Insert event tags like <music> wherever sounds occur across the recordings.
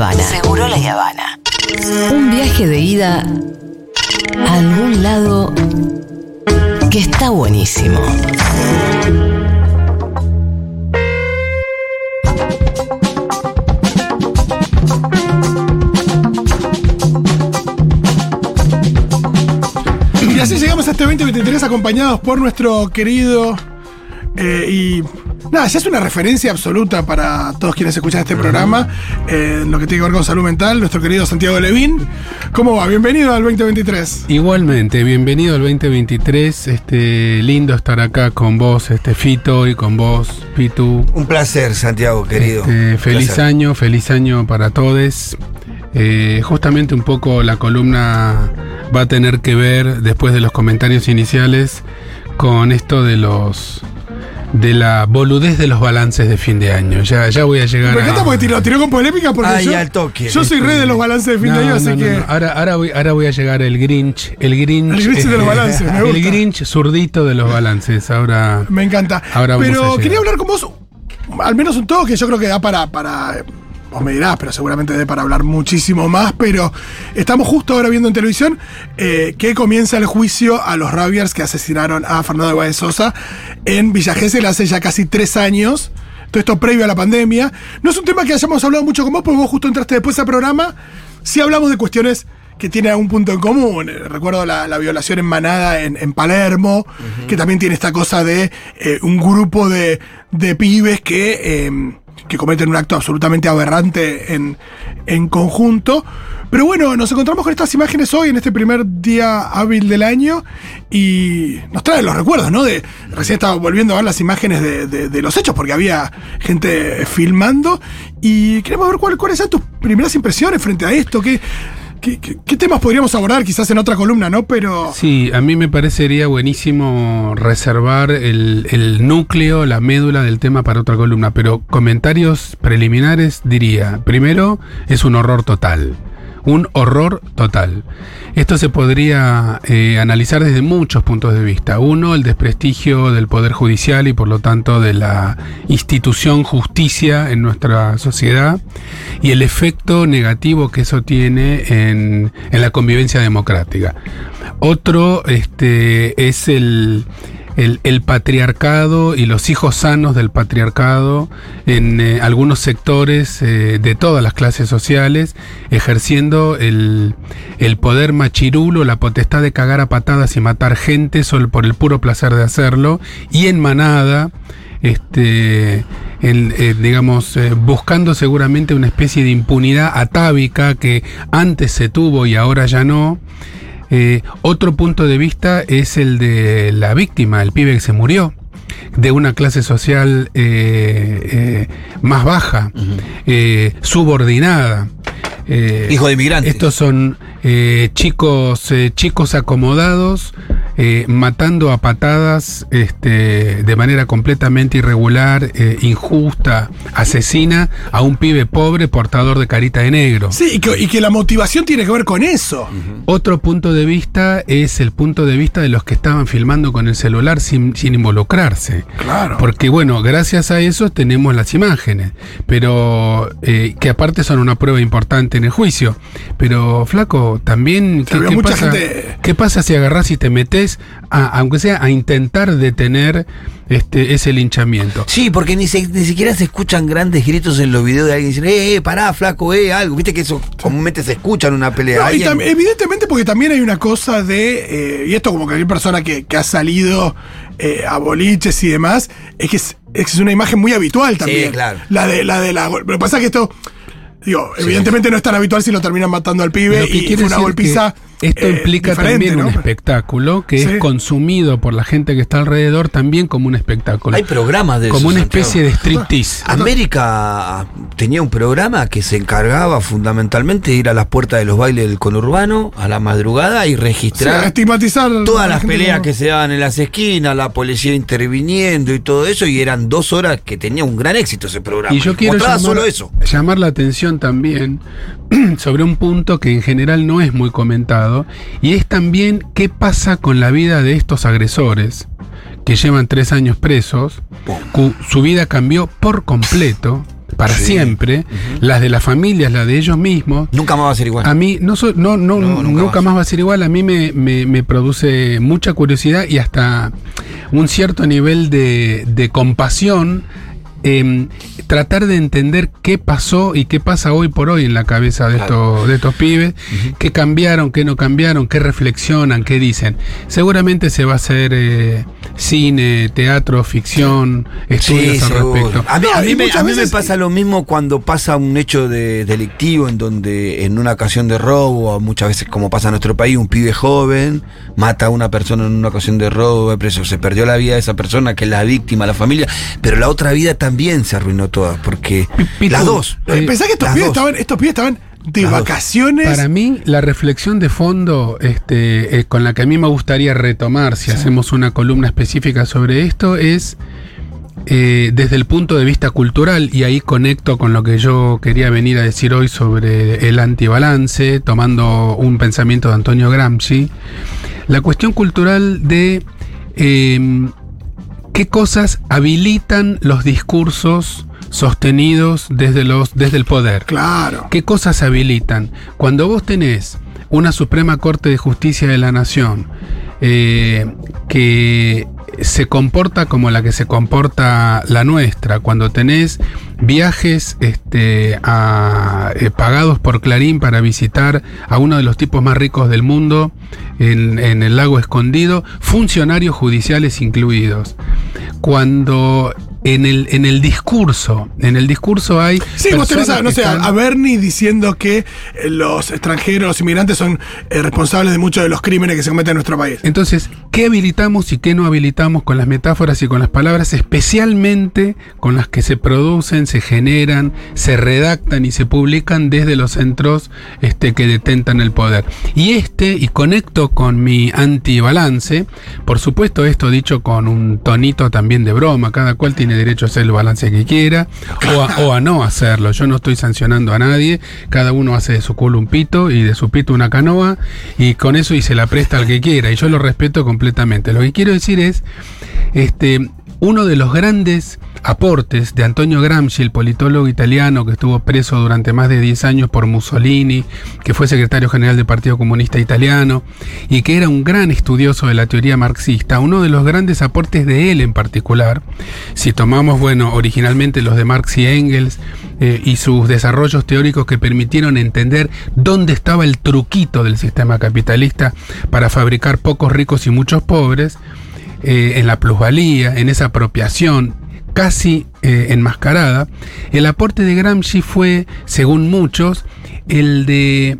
Habana. Seguro la Habana. Un viaje de ida a algún lado que está buenísimo. Y así llegamos a este 2023 acompañados por nuestro querido eh, y nada, ya es una referencia absoluta para todos quienes escuchan este programa, eh, lo que tiene que ver con salud mental, nuestro querido Santiago Levín. ¿Cómo va? Bienvenido al 2023. Igualmente, bienvenido al 2023. Este, lindo estar acá con vos, este Fito, y con vos, Pitu. Un placer, Santiago, querido. Este, feliz placer. año, feliz año para todos. Eh, justamente un poco la columna va a tener que ver, después de los comentarios iniciales, con esto de los de la boludez de los balances de fin de año. Ya, ya voy a llegar Me a... encanta porque tiró, tiró con polémica porque Ay, yo, al toque. yo soy rey de los balances de fin de No, año, así no, que... no. Ahora, ahora, voy, ahora voy a llegar el Grinch. El Grinch. El Grinch de los balances, me <laughs> El. Grinch zurdito de los balances. Ahora. Me encanta. Ahora vamos a pero quería hablar con vos, al menos un toque, yo creo que da para, para. Vos me dirás, pero seguramente dé para hablar muchísimo más. Pero estamos justo ahora viendo en televisión eh, que comienza el juicio a los Rabiers que asesinaron a Fernando Guay Sosa en Villa Gesell hace ya casi tres años. Todo esto previo a la pandemia. No es un tema que hayamos hablado mucho con vos, porque vos justo entraste después al programa. Sí hablamos de cuestiones que tienen algún punto en común. Eh, Recuerdo la, la violación en manada en, en Palermo, que también tiene esta cosa de eh, un grupo de, de pibes que, eh, que cometen un acto absolutamente aberrante en, en conjunto. Pero bueno, nos encontramos con estas imágenes hoy, en este primer día hábil del año, y nos traen los recuerdos, ¿no? De, recién estaba volviendo a ver las imágenes de, de- los hechos, porque había gente filmando, y queremos ver cuál- cuáles son tus primeras impresiones frente a esto, qué, qué, temas podríamos abordar quizás en otra columna, ¿no? Pero... Sí, a mí me parecería buenísimo reservar el, el núcleo, la médula del tema para otra columna, pero comentarios preliminares diría, primero, es un horror total. Un horror total. Esto se podría eh, analizar desde muchos puntos de vista. Uno, el desprestigio del Poder Judicial y por lo tanto de la institución justicia en nuestra sociedad y el efecto negativo que eso tiene en, en la convivencia democrática. Otro este, es el, el- patriarcado y los hijos sanos del patriarcado en eh, algunos sectores eh, de todas las clases sociales, ejerciendo el, poder machirulo, la potestad de cagar a patadas y matar gente solo por el puro placer de hacerlo, y en manada, este, eh, digamos, buscando seguramente una especie de impunidad atávica que antes se tuvo y ahora ya no. Eh, otro punto de vista es el de la víctima, el pibe que se murió, de una clase social eh, eh, más baja, eh, subordinada. Hijo de inmigrantes. Estos son eh, chicos, chicos acomodados, eh, matando a patadas este, de manera completamente irregular, eh, injusta, asesina a un pibe pobre portador de carita de negro. Sí, y que, y que la motivación tiene que ver con eso. Otro punto de vista es el punto de vista de los que estaban filmando con el celular sin, sin involucrarse. Claro. Porque bueno, gracias a eso tenemos las imágenes, pero eh, que aparte son una prueba importante en el juicio. Pero flaco, también Se vio mucha gente- ¿qué pasa si agarrás y te metes, a, aunque sea a intentar detener este, ese linchamiento? Sí, porque ni, se- ni siquiera se escuchan grandes gritos en los videos de alguien diciendo, eh, eh, pará, flaco, eh, algo. Viste que eso comúnmente se escucha en una pelea. No, y evidentemente porque también hay una cosa de, eh, y esto como que hay persona que, que ha salido eh, a boliches y demás, es que es, es una imagen muy habitual también. claro. La de la de la Lo que pasa es que esto, digo, evidentemente no es tan habitual si lo terminan matando al pibe y fue una golpiza. que Esto eh, implica también un ¿no? espectáculo que Sí. es consumido por la gente que está alrededor también como un espectáculo. Hay programas de Como eso, una Santiago. especie de striptease. América tenía un programa que se encargaba fundamentalmente de ir a las puertas de los bailes del conurbano a la madrugada y O sea, registrar estigmatizar todas la las peleas como- que se daban en las esquinas, la policía interviniendo y todo eso, y eran dos horas que tenía un gran éxito ese programa. Y yo quiero llamar, solo eso. llamar la atención también <clears throat> sobre un punto que en general no es muy comentado, y es también qué pasa con la vida de estos agresores que llevan tres años presos, su vida cambió por completo, para Sí. siempre, las de las familias, las de ellos mismos, Nunca más va a ser igual. a mí no, so- no, no, No, nunca, nunca más. va a ser igual. A mí me, me- me produce mucha curiosidad y hasta un cierto nivel de, de compasión. Em, tratar de entender qué pasó y qué pasa hoy por hoy en la cabeza de, Claro. estos, de estos pibes, qué cambiaron, qué no cambiaron, qué reflexionan, qué dicen. Seguramente se va a hacer eh, cine, teatro, ficción, estudios al respecto. A mí, a me, muchas a mí me veces- pasa lo mismo cuando pasa un hecho de, delictivo en donde en una ocasión de robo, muchas veces como pasa en nuestro país, un pibe joven mata a una persona en una ocasión de robo, preso, se perdió la vida de esa persona que es la víctima, la familia, pero la otra vida también se arruinó toda, porque Pitu, las dos. eh, Pensá que estos pibes, dos. estaban, estos pibes estaban de vacaciones. Para mí, la reflexión de fondo este, eh, con la que a mí me gustaría retomar, si hacemos una columna específica sobre esto, es eh, desde el punto de vista cultural, y ahí conecto con lo que yo quería venir a decir hoy sobre el antibalance, tomando un pensamiento de Antonio Gramsci, la cuestión cultural de eh, qué cosas habilitan los discursos sostenidos desde, los, desde el poder. Claro. ¿Qué cosas habilitan? Cuando vos tenés una Suprema Corte de Justicia de la Nación eh, que se comporta como la que se comporta la nuestra, cuando tenés viajes este, a- eh, pagados por Clarín para visitar a uno de los tipos más ricos del mundo en, en el lago escondido, funcionarios judiciales incluidos. Cuando en el, en el discurso, en el discurso hay... Sí, vos tenés a, no sé, están- a Bernie diciendo que eh, los extranjeros, los inmigrantes son eh, responsables de muchos de los crímenes que se cometen en nuestro país. Entonces, ¿qué habilitamos y qué no habilitamos con las metáforas y con las palabras, especialmente con las que se producen, se generan, se redactan y se publican desde los centros este, que detentan el poder? Y este, y conecto con mi antibalance, por supuesto esto dicho con un tonito también de broma, cada cual tiene derecho a hacer el balance que quiera o a, o a no hacerlo, yo no estoy sancionando a nadie, cada uno hace de su culo un pito y de su pito una canoa y con eso y se la presta al que quiera y yo lo respeto completamente. Lo que quiero decir es, este, uno de los grandes aportes de Antonio Gramsci, el politólogo italiano que estuvo preso durante más de 10 años por Mussolini, que fue secretario general del Partido Comunista Italiano y que era un gran estudioso de la teoría marxista, uno de los grandes aportes de él en particular, si tomamos, bueno, originalmente los de Marx y Engels eh, y sus desarrollos teóricos que permitieron entender dónde estaba el truquito del sistema capitalista para fabricar pocos ricos y muchos pobres, eh, en la plusvalía, en esa apropiación casi eh, enmascarada, el aporte de Gramsci fue, según muchos, el de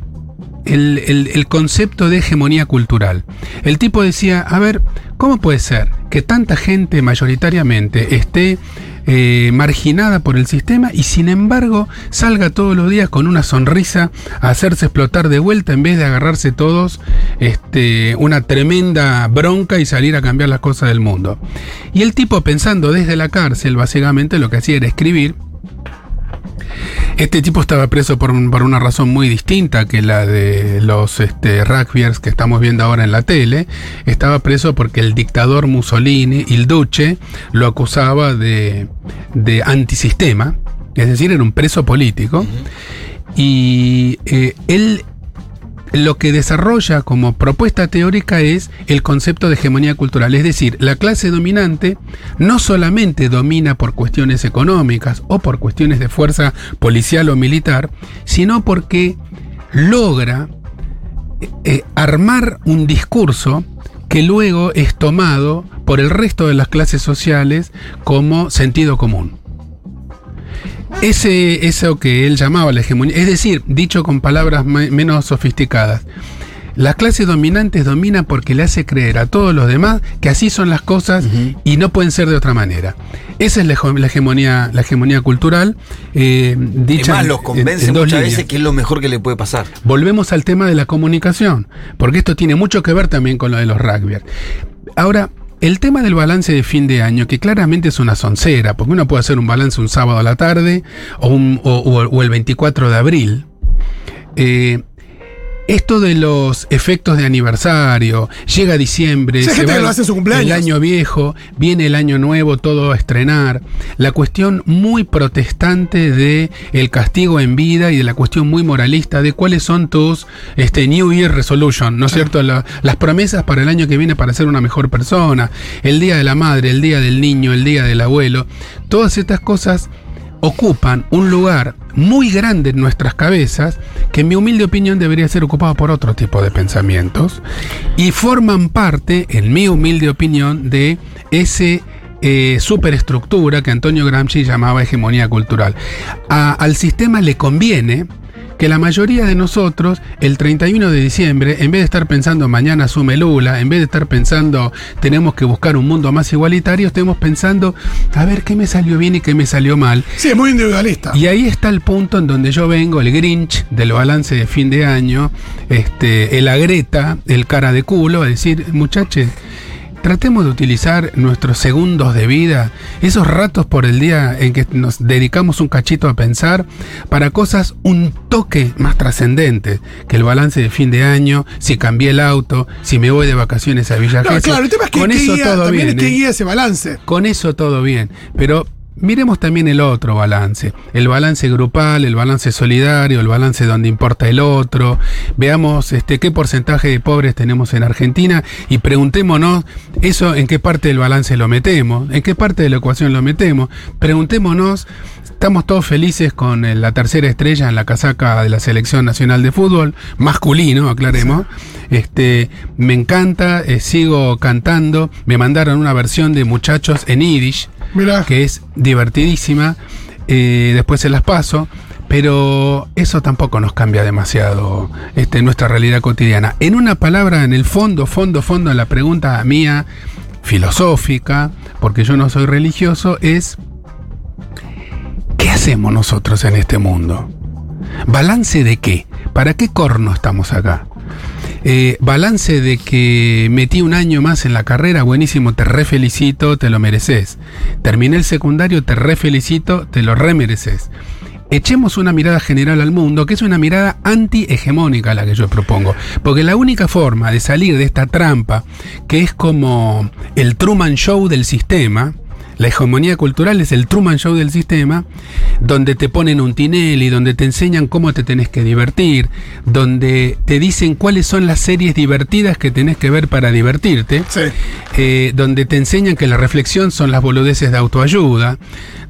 el, el- concepto de hegemonía cultural. El tipo decía, a ver, ¿cómo puede ser que tanta gente mayoritariamente esté eh, marginada por el sistema y sin embargo salga todos los días con una sonrisa a hacerse explotar de vuelta en vez de agarrarse todos este, una tremenda bronca y salir a cambiar las cosas del mundo? Y el tipo pensando desde la cárcel, básicamente lo que hacía era escribir este tipo estaba preso por, por una razón muy distinta que la de los este, rugbyers que estamos viendo ahora en la tele. Estaba preso porque el dictador Mussolini, il Duce, lo acusaba de, de antisistema, es decir, era un preso político. Y eh, él lo que desarrolla como propuesta teórica es el concepto de hegemonía cultural, es decir, la clase dominante no solamente domina por cuestiones económicas o por cuestiones de fuerza policial o militar, sino porque logra eh, armar un discurso que luego es tomado por el resto de las clases sociales como sentido común. Ese, eso que él llamaba la hegemonía, es decir, dicho con palabras me- menos sofisticadas, la clase dominante domina porque le hace creer a todos los demás que así son las cosas y no pueden ser de otra manera. Esa es la, hegemonía, la hegemonía cultural. eh, Es dicha más, en- los en- convence en dos muchas líneas. veces que es lo mejor que le puede pasar. Volvemos al tema de la comunicación, porque esto tiene mucho que ver también con lo de los rugby. Ahora, el tema del balance de fin de año, que claramente es una soncera, porque uno puede hacer un balance un sábado a la tarde o, un- o- el 24 de abril, eh, esto de los efectos de aniversario, llega diciembre, Sí, se va lo hace su cumpleaños. el año viejo, viene el año nuevo, todo a estrenar. La cuestión muy protestante de el castigo en vida y de la cuestión muy moralista de cuáles son tus este, New Year Resolution, ¿no es cierto? La- las promesas para el año que viene para ser una mejor persona, el día de la madre, el día del niño, el día del abuelo, todas estas cosas ocupan un lugar muy grande en nuestras cabezas que en mi humilde opinión debería ser ocupado por otro tipo de pensamientos y forman parte, en mi humilde opinión, de ese eh, superestructura que Antonio Gramsci llamaba hegemonía cultural. Al sistema le conviene que la mayoría de nosotros, el 31 de diciembre, en vez de estar pensando mañana asume Lula, en vez de estar pensando tenemos que buscar un mundo más igualitario, estemos pensando a ver qué me salió bien y qué me salió mal. Sí, es muy individualista. Y ahí está el punto en donde yo vengo, el Grinch del balance de fin de año, este, el agreta, el cara de culo, a decir, muchachos, tratemos de utilizar nuestros segundos de vida, esos ratos por el día en que nos dedicamos un cachito a pensar, para cosas un toque más trascendentes que el balance de fin de año, si cambié el auto, si me voy de vacaciones a Villa No, claro, el tema es que, Con que eso guía- todo también bien. es que guía ese balance. Con eso todo bien, pero miremos también el otro balance, el balance grupal, el balance solidario, el balance donde importa el otro. Veamos este qué porcentaje de pobres tenemos en Argentina y preguntémonos eso en qué parte del balance lo metemos, en qué parte de la ecuación lo metemos. Preguntémonos Estamos todos felices con eh, la tercera estrella en la casaca de la Selección Nacional de Fútbol, masculino, aclaremos. Este, me encanta, eh, sigo cantando. Me mandaron una versión de Muchachos en Mira, que es divertidísima. eh, después se las paso. Pero eso tampoco nos cambia demasiado este, nuestra realidad cotidiana. En una palabra, en el fondo, fondo, fondo, en la pregunta mía, filosófica, porque yo no soy religioso, es ¿qué hacemos nosotros en este mundo? ¿Balance de qué? ¿Para qué corno estamos acá? Eh, balance de que metí un año más en la carrera, buenísimo, te re felicito, te lo mereces. Terminé el secundario, te re felicito, te lo re mereces. Echemos una mirada general al mundo, que es una mirada anti-hegemónica la que yo propongo. Porque la única forma de salir de esta trampa, que es como el Truman Show del sistema, la hegemonía cultural es el Truman Show del sistema, donde te ponen un Tinelli, donde te enseñan cómo te tenés que divertir, donde te dicen cuáles son las series divertidas que tenés que ver para divertirte, sí. eh, donde te enseñan que la reflexión son las boludeces de autoayuda,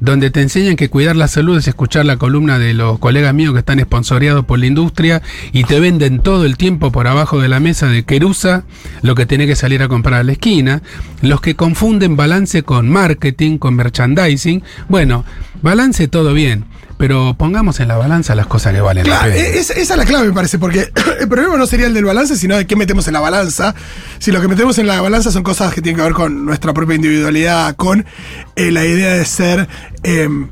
donde te enseñan que cuidar la salud es escuchar la columna de los colegas míos que están esponsoreados por la industria y te venden todo el tiempo por abajo de la mesa de querusa lo que tenés que salir a comprar a la esquina, los que confunden balance con marketing, con merchandising, bueno, balance todo bien. Pero pongamos en la balanza las cosas que valen Claro, la pena. e- es- esa es la clave, me parece, porque <clears throat> el problema no sería el del balance, sino de qué metemos en la balanza. Si lo que metemos en la balanza son cosas que tienen que ver con nuestra propia individualidad, con eh, la idea de ser em,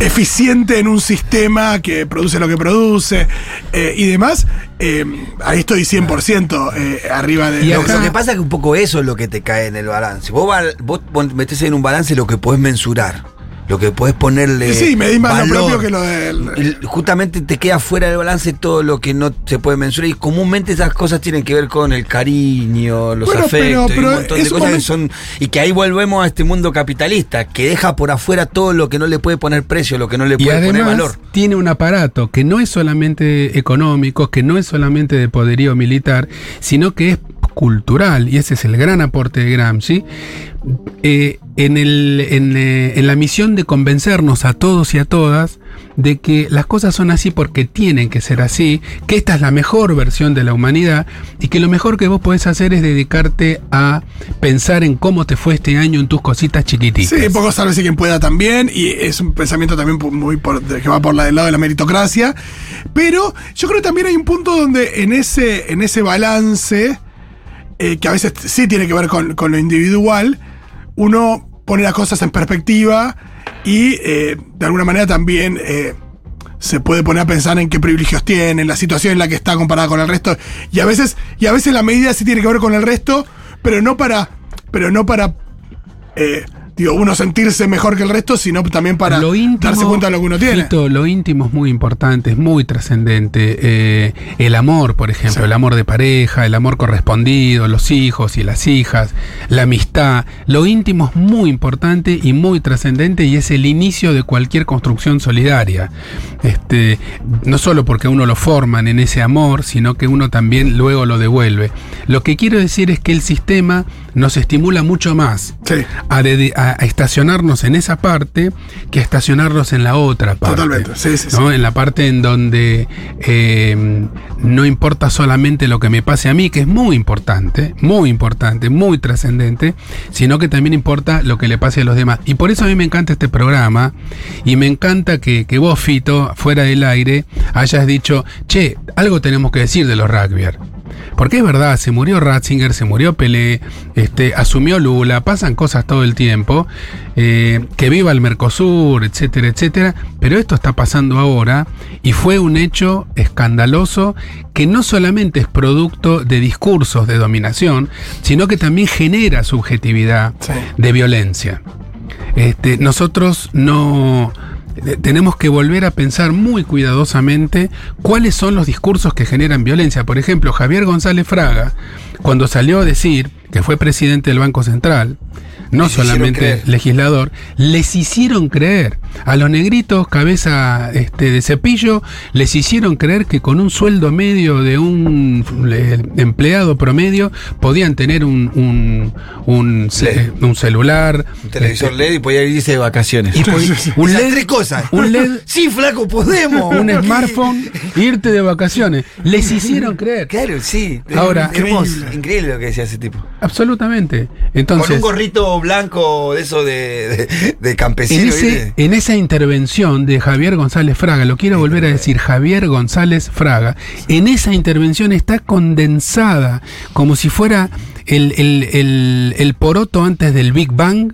eficiente en un sistema que produce lo que produce eh, y demás, em, ahí estoy 100% eh, arriba de... Y Lo, que pasa es que un poco eso es lo que te cae en el balance. Vos, val- vos metés en un balance lo que podés mensurar, lo que podés ponerle. Y sí, medís más lo propio que lo del... El- justamente te queda fuera del balance todo lo que no se puede mensurar y comúnmente esas cosas tienen que ver con el cariño, los Bueno, pero- afectos y un montón de cosas que son y que ahí volvemos a este mundo capitalista que deja por afuera todo lo que no le puede poner precio, lo que no le Y puede poner valor. tiene un aparato que no es solamente económico, que no es solamente de poderío militar, sino que es cultural, y ese es el gran aporte de Gramsci, eh, en, el, en, eh, en la misión de convencernos a todos y a todas de que las cosas son así porque tienen que ser así, que esta es la mejor versión de la humanidad y que lo mejor que vos podés hacer es dedicarte a pensar en cómo te fue este año en tus cositas chiquititas. Sí, poco salve quien pueda también, y es un pensamiento también muy que va por la lado de la meritocracia. Pero yo creo que también hay un punto donde en ese, en ese balance, eh, que a veces sí tiene que ver con, con lo individual, uno pone las cosas en perspectiva y eh, de alguna manera también eh, se puede poner a pensar en qué privilegios tiene, en la situación en la que está comparada con el resto. Y a veces, y a veces la medida sí tiene que ver con el resto, pero no para. Pero no para. Digo, uno sentirse mejor que el resto, sino también para íntimo, darse cuenta de lo que uno tiene. Fito, lo íntimo es muy importante, es muy trascendente. Eh, el amor, por ejemplo, Sí. el amor de pareja, el amor correspondido, los hijos y las hijas, la amistad. Lo íntimo es muy importante y muy trascendente y es el inicio de cualquier construcción solidaria. Este, no solo porque uno lo forman en ese amor, sino que uno también luego lo devuelve. Lo que quiero decir es que el sistema nos estimula mucho más Sí. a, a- a estacionarnos en esa parte que a estacionarnos en la otra parte. Totalmente, sí, sí, ¿no? En la parte en donde eh, no importa solamente lo que me pase a mí, que es muy importante, muy importante, muy trascendente, sino que también importa lo que le pase a los demás. Y por eso a mí me encanta este programa y me encanta que, que vos, Fito, fuera del aire, hayas dicho, che, algo tenemos que decir de los rugbyers. Porque es verdad, se murió Ratzinger, se murió Pelé, este, asumió Lula, pasan cosas todo el tiempo, eh, que viva el Mercosur, etcétera, etcétera, pero esto está pasando ahora y fue un hecho escandaloso que no solamente es producto de discursos de dominación, sino que también genera subjetividad Sí. de violencia. Este, nosotros no tenemos que volver a pensar muy cuidadosamente cuáles son los discursos que generan violencia. Por ejemplo, Javier González Fraga, cuando salió a decir que fue presidente del Banco Central, no solamente legislador, les hicieron creer a los negritos cabeza este, de cepillo, les hicieron creer que con un sueldo medio de un eh, empleado promedio podían tener un, un, un, ce- un celular, Un televisor este, LED y podía irse de vacaciones. y <laughs> un LED, tres cosas. un LED, <laughs> Sí, flaco, podemos. un <laughs> smartphone, irte de vacaciones. Les hicieron creer. Claro, sí. Ahora- hermoso. Increíble. Increíble lo que decía ese tipo. Absolutamente. Con Entonces, un gorrito blanco de eso de, de, de en, campesino. en esa intervención de Javier González Fraga, lo quiero volver a decir, Javier González Fraga, en esa intervención está condensada como si fuera el, el- el- el poroto antes del Big Bang.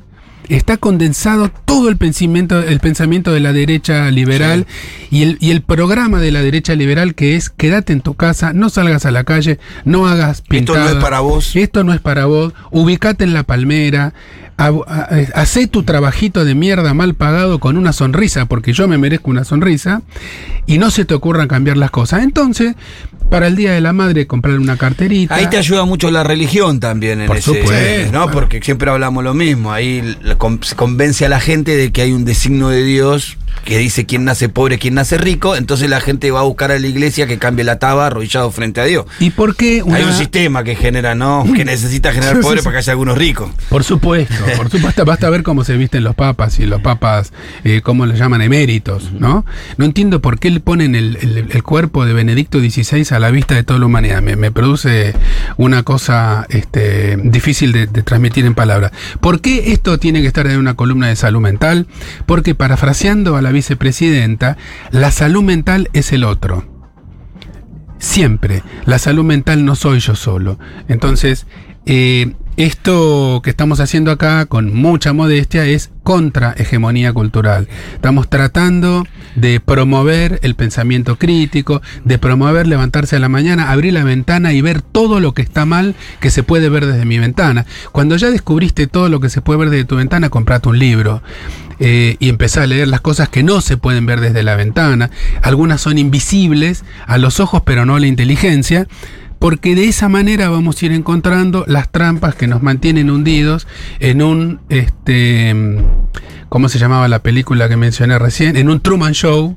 Está condensado todo el pensamiento, el pensamiento de la derecha liberal y, el, y el programa de la derecha liberal que es quédate en tu casa, no salgas a la calle, no hagas Esto no es para vos. Esto no es para vos. Ubicate en la palmera. Ha- Hacé tu trabajito de mierda mal pagado con una sonrisa, porque yo me merezco una sonrisa. Y no se te ocurran cambiar las cosas. Entonces, para el Día de la Madre, comprar una carterita. Ahí te ayuda mucho la religión también en Por ese, supuesto. ¿no? Porque siempre hablamos lo mismo. Ahí se convence a la gente de que hay un designo de Dios que dice quién nace pobre, quién nace rico. Entonces la gente va a buscar a la iglesia que cambie la taba arrodillado frente a Dios. ¿Y por qué una- Hay un sistema que genera, ¿no? <laughs> Que necesita generar pobre para que haya algunos ricos. Por supuesto, por supuesto, basta ver cómo se visten los papas y los papas, eh, cómo le llaman eméritos, ¿no? No entiendo por qué le ponen el, el- el cuerpo de Benedicto XVI a la vista de toda la humanidad. Me, me produce una cosa este, difícil de, de transmitir en palabras. ¿Por qué esto tiene que estar en una columna de salud mental? Porque parafraseando a la vicepresidenta, la salud mental es el otro. Siempre. La salud mental no soy yo solo. Entonces, eh, esto que estamos haciendo acá con mucha modestia es contra hegemonía cultural. Estamos tratando de promover el pensamiento crítico, de promover levantarse a la mañana, abrir la ventana y ver todo lo que está mal que se puede ver desde mi ventana. Cuando ya descubriste todo lo que se puede ver desde tu ventana, comprate un libro eh, y empezá a leer las cosas que no se pueden ver desde la ventana. Algunas son invisibles a los ojos, pero no a la inteligencia. Porque de esa manera vamos a ir encontrando las trampas que nos mantienen hundidos en un, este, ¿cómo se llamaba la película que mencioné recién? En un Truman Show.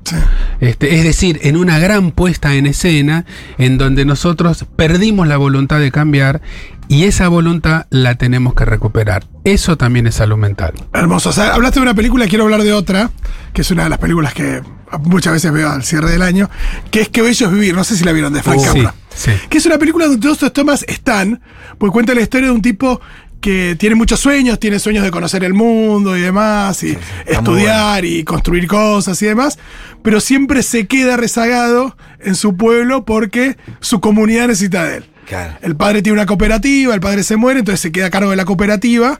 Este, es decir, en una gran puesta en escena en donde nosotros perdimos la voluntad de cambiar y esa voluntad la tenemos que recuperar. Eso también es salud mental. Hermoso. O sea, hablaste de una película, quiero hablar de otra, que es una de las películas que muchas veces veo al cierre del año, que es Que Bello es Vivir. No sé si la vieron de Frank Oh, Capra. sí, sí. Que es una película donde todos estos temas están, porque cuenta la historia de un tipo que tiene muchos sueños, tiene sueños de conocer el mundo y demás, y estudiar y construir cosas y demás, pero siempre se queda rezagado en su pueblo porque su comunidad necesita de él. Claro. El padre tiene una cooperativa, el padre se muere, entonces se queda a cargo de la cooperativa,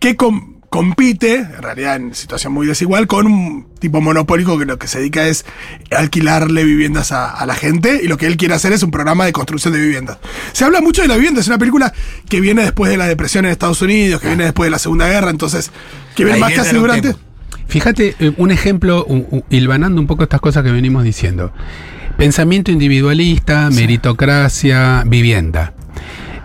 que con, compite, en realidad en situación muy desigual, con un tipo monopólico que lo que se dedica es alquilarle viviendas a, a la gente y lo que él quiere hacer es un programa de construcción de viviendas. Se habla mucho de la vivienda, es una película que viene después de la depresión en Estados Unidos, que viene después de la Segunda Guerra, entonces, que viene más casi un durante... Fíjate, eh, un ejemplo, u- u- hilvanando un poco estas cosas que venimos diciendo. Pensamiento individualista, meritocracia, vivienda.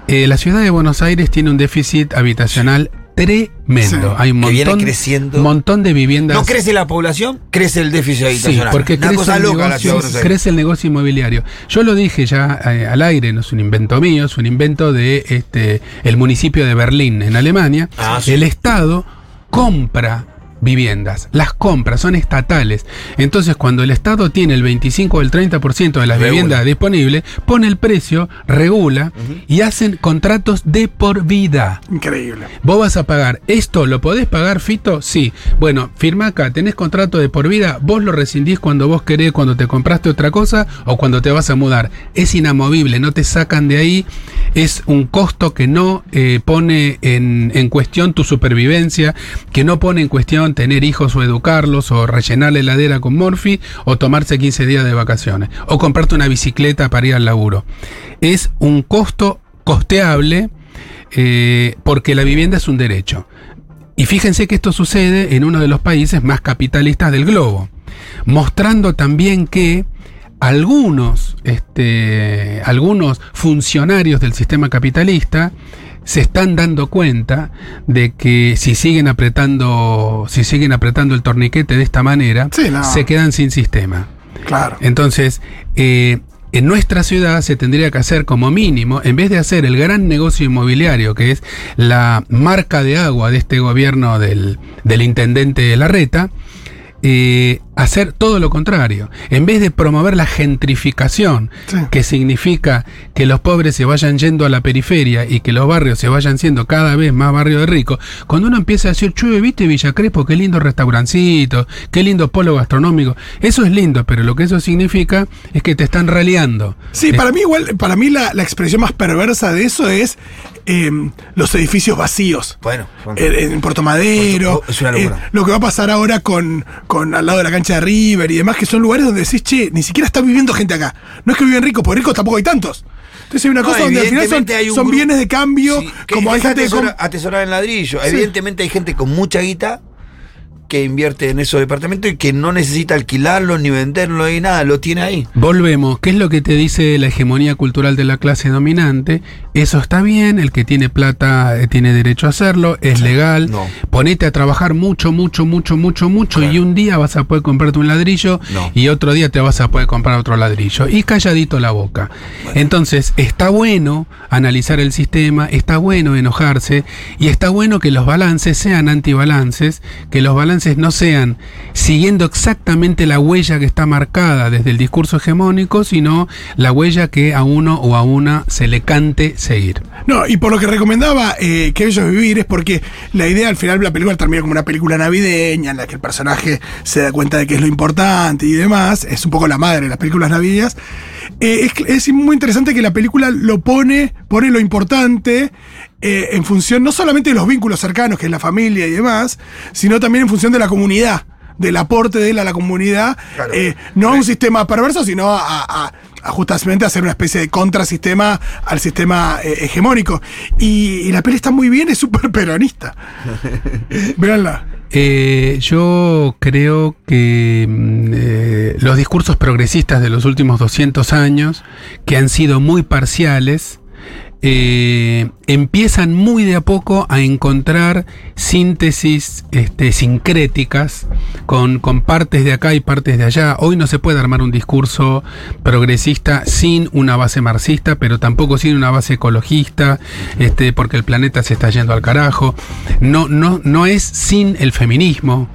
Eh, la ciudad de Buenos Aires tiene un déficit habitacional tremendo. Sí. Hay un Que viene montón, creciendo. montón de viviendas. No crece la población, crece el déficit Sí, habitacional. porque Una crece cosa el, loca negocio, crece el negocio inmobiliario. Yo lo dije ya eh, al aire, no es un invento mío, es un invento de este el municipio de Berlín, en Alemania. Ah, sí. El Estado compra viviendas, las compra, son estatales. Entonces, cuando el Estado tiene el 25 o el 30% de las Regula. viviendas disponibles, pone el precio, regula y hacen contratos de por vida. Increíble. Vos vas a pagar esto, ¿lo podés pagar, Fito? Sí. Bueno, firma acá, tenés contrato de por vida, vos lo rescindís cuando vos querés, cuando te compraste otra cosa o cuando te vas a mudar. Es inamovible, no te sacan de ahí, es un costo que no eh, pone en, en cuestión tu supervivencia, que no pone en cuestión tener hijos o educarlos, o rellenar la heladera con Morphy, o tomarse 15 días de vacaciones, o comprarte una bicicleta para ir al laburo. Es un costo costeable eh, porque la vivienda es un derecho. Y fíjense que esto sucede en uno de los países más capitalistas del globo, mostrando también que algunos, este, algunos funcionarios del sistema capitalista se están dando cuenta de que si siguen apretando, si siguen apretando el torniquete de esta manera, Sí, no. se quedan sin sistema. Claro. Entonces, eh, en nuestra ciudad se tendría que hacer como mínimo, en vez de hacer el gran negocio inmobiliario, que es la marca de agua de este gobierno del, del intendente Larreta, eh, hacer todo lo contrario. En vez de promover la gentrificación, Sí. que significa que los pobres se vayan yendo a la periferia y que los barrios se vayan siendo cada vez más barrios de ricos, cuando uno empieza a decir, chuve, viste Villa Crespo, qué lindo restaurancito, qué lindo polo gastronómico, eso es lindo, pero lo que eso significa es que te están raleando. Sí, para mí igual, para mí la, la expresión más perversa de eso es eh, los edificios vacíos. Bueno, bueno. En, en Puerto Madero. Puerto- es una locura. eh, lo que va a pasar ahora con, con al lado de la cancha de River y demás, que son lugares donde decís, che, ni siquiera está viviendo gente acá. No es que viven ricos, porque ricos tampoco hay tantos. Entonces hay una No, cosa donde al final son, grupo- bienes de cambio, Sí, como hay gente que atesora- com- atesorar en ladrillo. Sí. Evidentemente hay gente con mucha guita que invierte en esos departamentos y que no necesita alquilarlo ni venderlo ni nada, lo tiene ahí. Volvemos, ¿qué es lo que te dice la hegemonía cultural de la clase dominante? Eso está bien, el que tiene plata eh, tiene derecho a hacerlo, es legal. No. Ponete a trabajar mucho, mucho, mucho, mucho, mucho Claro. y un día vas a poder comprarte un ladrillo No. y otro día te vas a poder comprar otro ladrillo. Y calladito la boca. Entonces, está bueno analizar el sistema, está bueno enojarse y está bueno que los balances sean antibalances, que los balances no sean siguiendo exactamente la huella que está marcada desde el discurso hegemónico, sino la huella que a uno o a una se le cante seguir. No, y por lo que recomendaba eh, Que Bello es Vivir es porque la idea al final la película termina como una película navideña en la que el personaje se da cuenta de que es lo importante y demás. Es un poco la madre de las películas navideñas. Eh, es, es muy interesante que la película lo pone, pone lo importante eh, en función no solamente de los vínculos cercanos, que es la familia y demás, sino también en función de la comunidad, del aporte de él a la comunidad, Claro. eh, no a un sistema perverso, sino a, a- a justamente hacer una especie de contrasistema al sistema hegemónico. Y, y la peli está muy bien, es súper peronista. <laughs> Véanla. Eh, yo creo que mm, eh, los discursos progresistas de los últimos 200 años, que han sido muy parciales, eh, empiezan muy de a poco a encontrar síntesis este, sincréticas con, con partes de acá y partes de allá. Hoy no se puede armar un discurso progresista sin una base marxista, pero tampoco sin una base ecologista, este, porque el planeta se está yendo al carajo. No, no, no es sin el feminismo,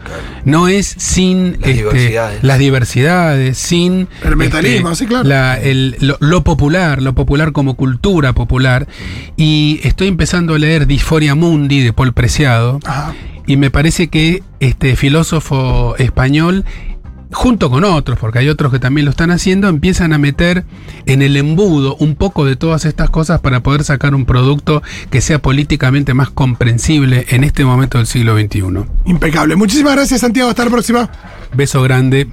no es sin Las este, diversidades. las diversidades, sin El metalismo, sí, claro. la- el- lo, lo popular, lo popular como cultura popular. Y estoy empezando a leer Disforia Mundi de Paul Preciado. Y me parece que este filósofo español junto con otros, porque hay otros que también lo están haciendo, empiezan a meter en el embudo un poco de todas estas cosas para poder sacar un producto que sea políticamente más comprensible en este momento del siglo XXI. Impecable. Muchísimas gracias, Santiago. Hasta la próxima. Beso grande.